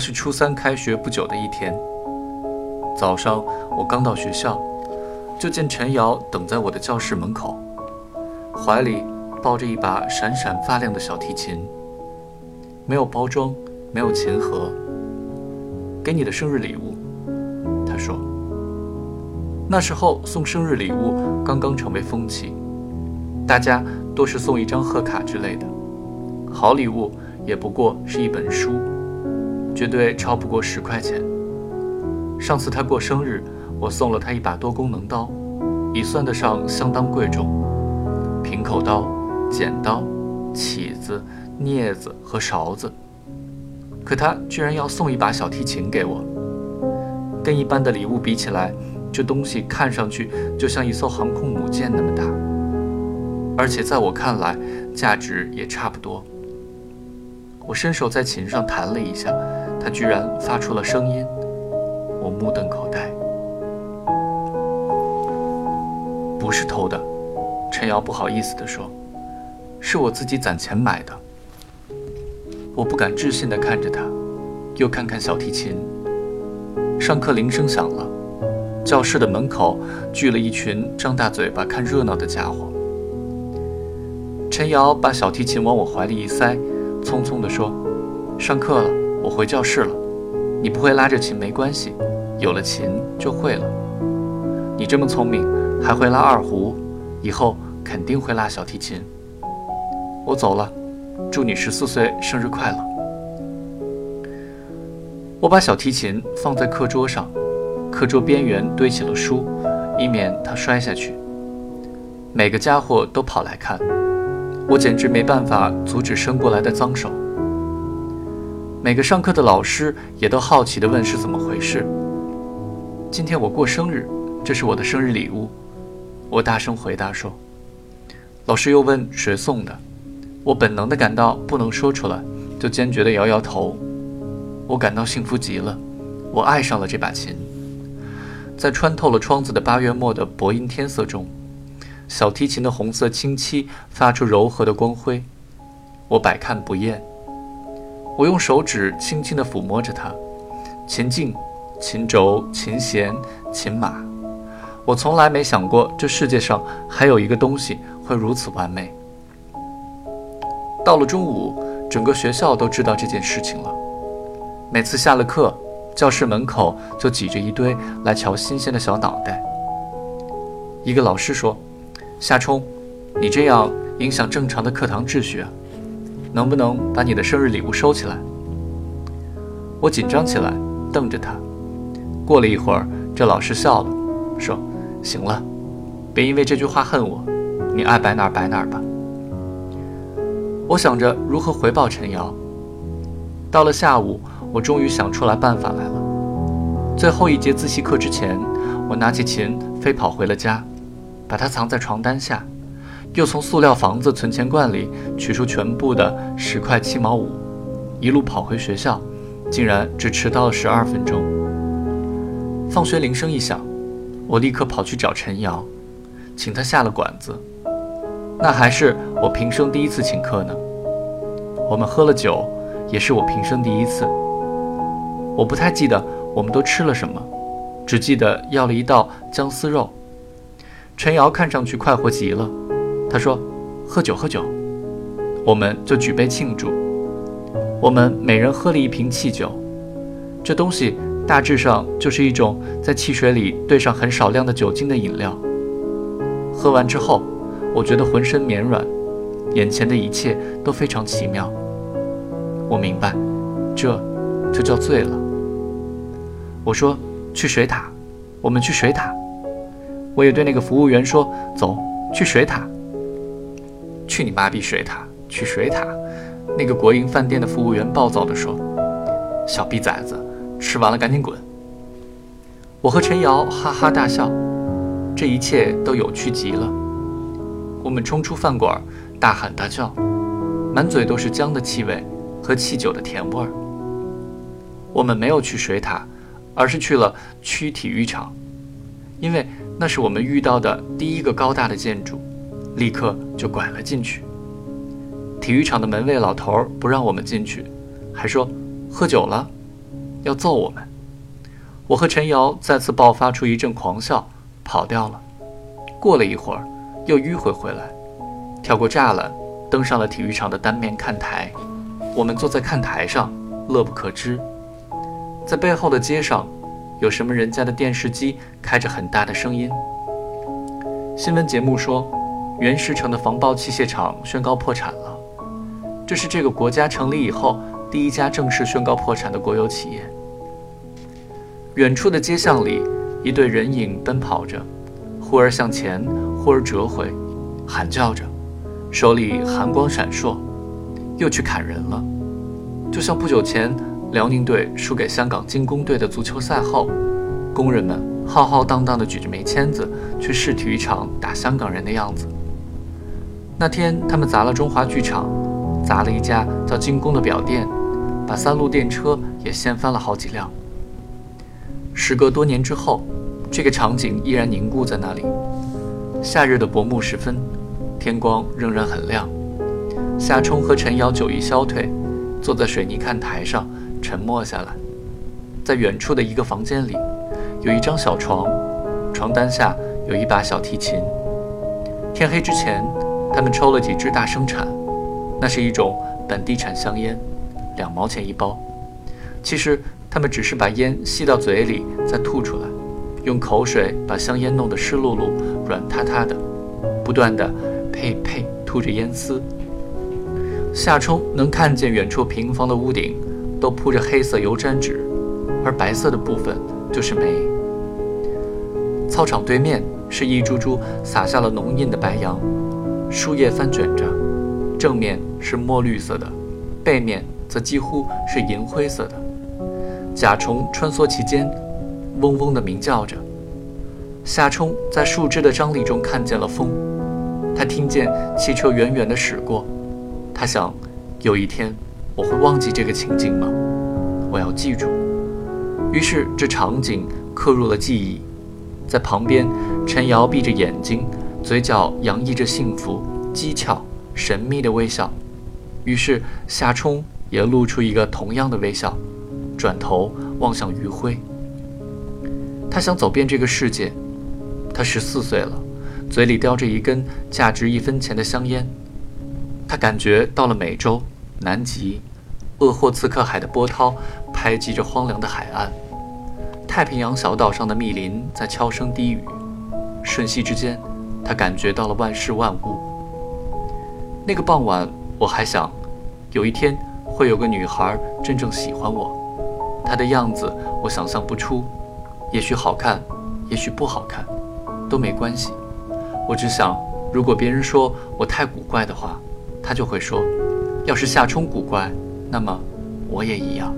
是初三开学不久的一天，早上我刚到学校，就见陈瑶等在我的教室门口，怀里抱着一把闪闪发亮的小提琴，没有包装，没有琴盒，给你的生日礼物，他说。那时候送生日礼物刚刚成为风气，大家都是送一张贺卡之类的，好礼物也不过是一本书。绝对超不过十块钱。上次他过生日，我送了他一把多功能刀，已算得上相当贵重。平口刀、剪刀、起子、镊子和勺子，可他居然要送一把小提琴给我。跟一般的礼物比起来，这东西看上去就像一艘航空母舰那么大，而且在我看来，价值也差不多。我伸手在琴上弹了一下。他居然发出了声音，我目瞪口呆。不是偷的，陈瑶不好意思地说：“是我自己攒钱买的。”我不敢置信地看着他，又看看小提琴。上课铃声响了，教室的门口聚了一群张大嘴巴看热闹的家伙。陈瑶把小提琴往我怀里一塞，匆匆地说：“上课了。”我回教室了，你不会拉着琴没关系，有了琴就会了。你这么聪明，还会拉二胡，以后肯定会拉小提琴。我走了，祝你十四岁生日快乐。我把小提琴放在课桌上，课桌边缘堆起了书，以免它摔下去。每个家伙都跑来看，我简直没办法阻止伸过来的脏手。每个上课的老师也都好奇地问是怎么回事。今天我过生日，这是我的生日礼物。我大声回答说。老师又问谁送的，我本能地感到不能说出来，就坚决地摇摇头。我感到幸福极了，我爱上了这把琴。在穿透了窗子的八月末的薄阴天色中，小提琴的红色清漆发出柔和的光辉，我百看不厌。我用手指轻轻地抚摸着它，琴颈、琴轴、琴弦、琴码。我从来没想过这世界上还有一个东西会如此完美。到了中午，整个学校都知道这件事情了。每次下了课，教室门口就挤着一堆来瞧新鲜的小脑袋。一个老师说：“夏冲，你这样影响正常的课堂秩序啊。”能不能把你的生日礼物收起来？我紧张起来，瞪着他。过了一会儿，这老师笑了，说：“行了，别因为这句话恨我，你爱摆哪儿摆哪儿吧。”我想着如何回报陈瑶。到了下午，我终于想出来办法来了。最后一节自习课之前，我拿起琴飞跑回了家，把它藏在床单下。又从塑料房子存钱罐里取出全部的十块七毛五，一路跑回学校，竟然只迟到了十二分钟。放学铃声一响，我立刻跑去找陈瑶，请他下了馆子。那还是我平生第一次请客呢。我们喝了酒，也是我平生第一次。我不太记得我们都吃了什么，只记得要了一道姜丝肉。陈瑶看上去快活极了。他说：“喝酒，喝酒，我们就举杯庆祝。我们每人喝了一瓶汽酒，这东西大致上就是一种在汽水里兑上很少量的酒精的饮料。喝完之后，我觉得浑身绵软，眼前的一切都非常奇妙。我明白，这就叫醉了。我说去水塔，我们去水塔。我也对那个服务员说，走去水塔。”去你妈逼水塔！去水塔！那个国营饭店的服务员暴躁地说：“小逼崽子，吃完了赶紧滚！”我和陈瑶哈哈大笑，这一切都有趣极了。我们冲出饭馆，大喊大叫，满嘴都是姜的气味和汽酒的甜味儿。我们没有去水塔，而是去了区体育场，因为那是我们遇到的第一个高大的建筑。立刻就拐了进去。体育场的门卫老头不让我们进去，还说喝酒了，要揍我们。我和陈瑶再次爆发出一阵狂笑，跑掉了。过了一会儿，又迂回回来，跳过栅栏，登上了体育场的单面看台。我们坐在看台上，乐不可支。在背后的街上，有什么人家的电视机开着很大的声音。新闻节目说，原石城的防爆器械厂宣告破产了。这是这个国家成立以后第一家正式宣告破产的国有企业。远处的街巷里，一队人影奔跑着，忽而向前，忽而折回，喊叫着，手里寒光闪烁，又去砍人了，就像不久前。辽宁队输给香港精工队的足球赛后，工人们浩浩荡荡地举着煤签子去市体育场打香港人的样子。那天，他们砸了中华剧场，砸了一家叫精工的表店，把三路电车也掀翻了好几辆。时隔多年之后，这个场景依然凝固在那里。夏日的薄暮时分，天光仍然很亮。夏冲和陈瑶酒意消退，坐在水泥看台上。沉默下来，在远处的一个房间里，有一张小床，床单下有一把小提琴。天黑之前，他们抽了几支大生产，那是一种本地产香烟，两毛钱一包。其实他们只是把烟吸到嘴里再吐出来，用口水把香烟弄得湿漉漉、软塌塌的，不断的呸呸吐着烟丝。夏冲能看见远处平房的屋顶。都铺着黑色油毡纸，而白色的部分就是煤。操场对面是一株株撒下了浓印的白杨，树叶翻卷着，正面是墨绿色的，背面则几乎是银灰色的。甲虫穿梭其间，嗡嗡地鸣叫着。夏冲在树枝的张力中看见了风，他听见汽车远远地驶过，他想，有一天。我会忘记这个情景吗？我要记住。于是这场景刻入了记忆。在旁边，陈瑶闭着眼睛，嘴角洋溢着幸福、机巧、神秘的微笑。于是夏冲也露出一个同样的微笑，转头望向余晖。他想走遍这个世界。他十四岁了，嘴里叼着一根价值一分钱的香烟。他感觉到了美洲、南极。鄂霍次克海的波涛拍击着荒凉的海岸，太平洋小岛上的密林在悄声低语。瞬息之间，他感觉到了万事万物。那个傍晚，我还想，有一天会有个女孩真正喜欢我。她的样子我想象不出，也许好看，也许不好看，都没关系。我只想，如果别人说我太古怪的话，他就会说，要是夏冲古怪。那么，我也一样。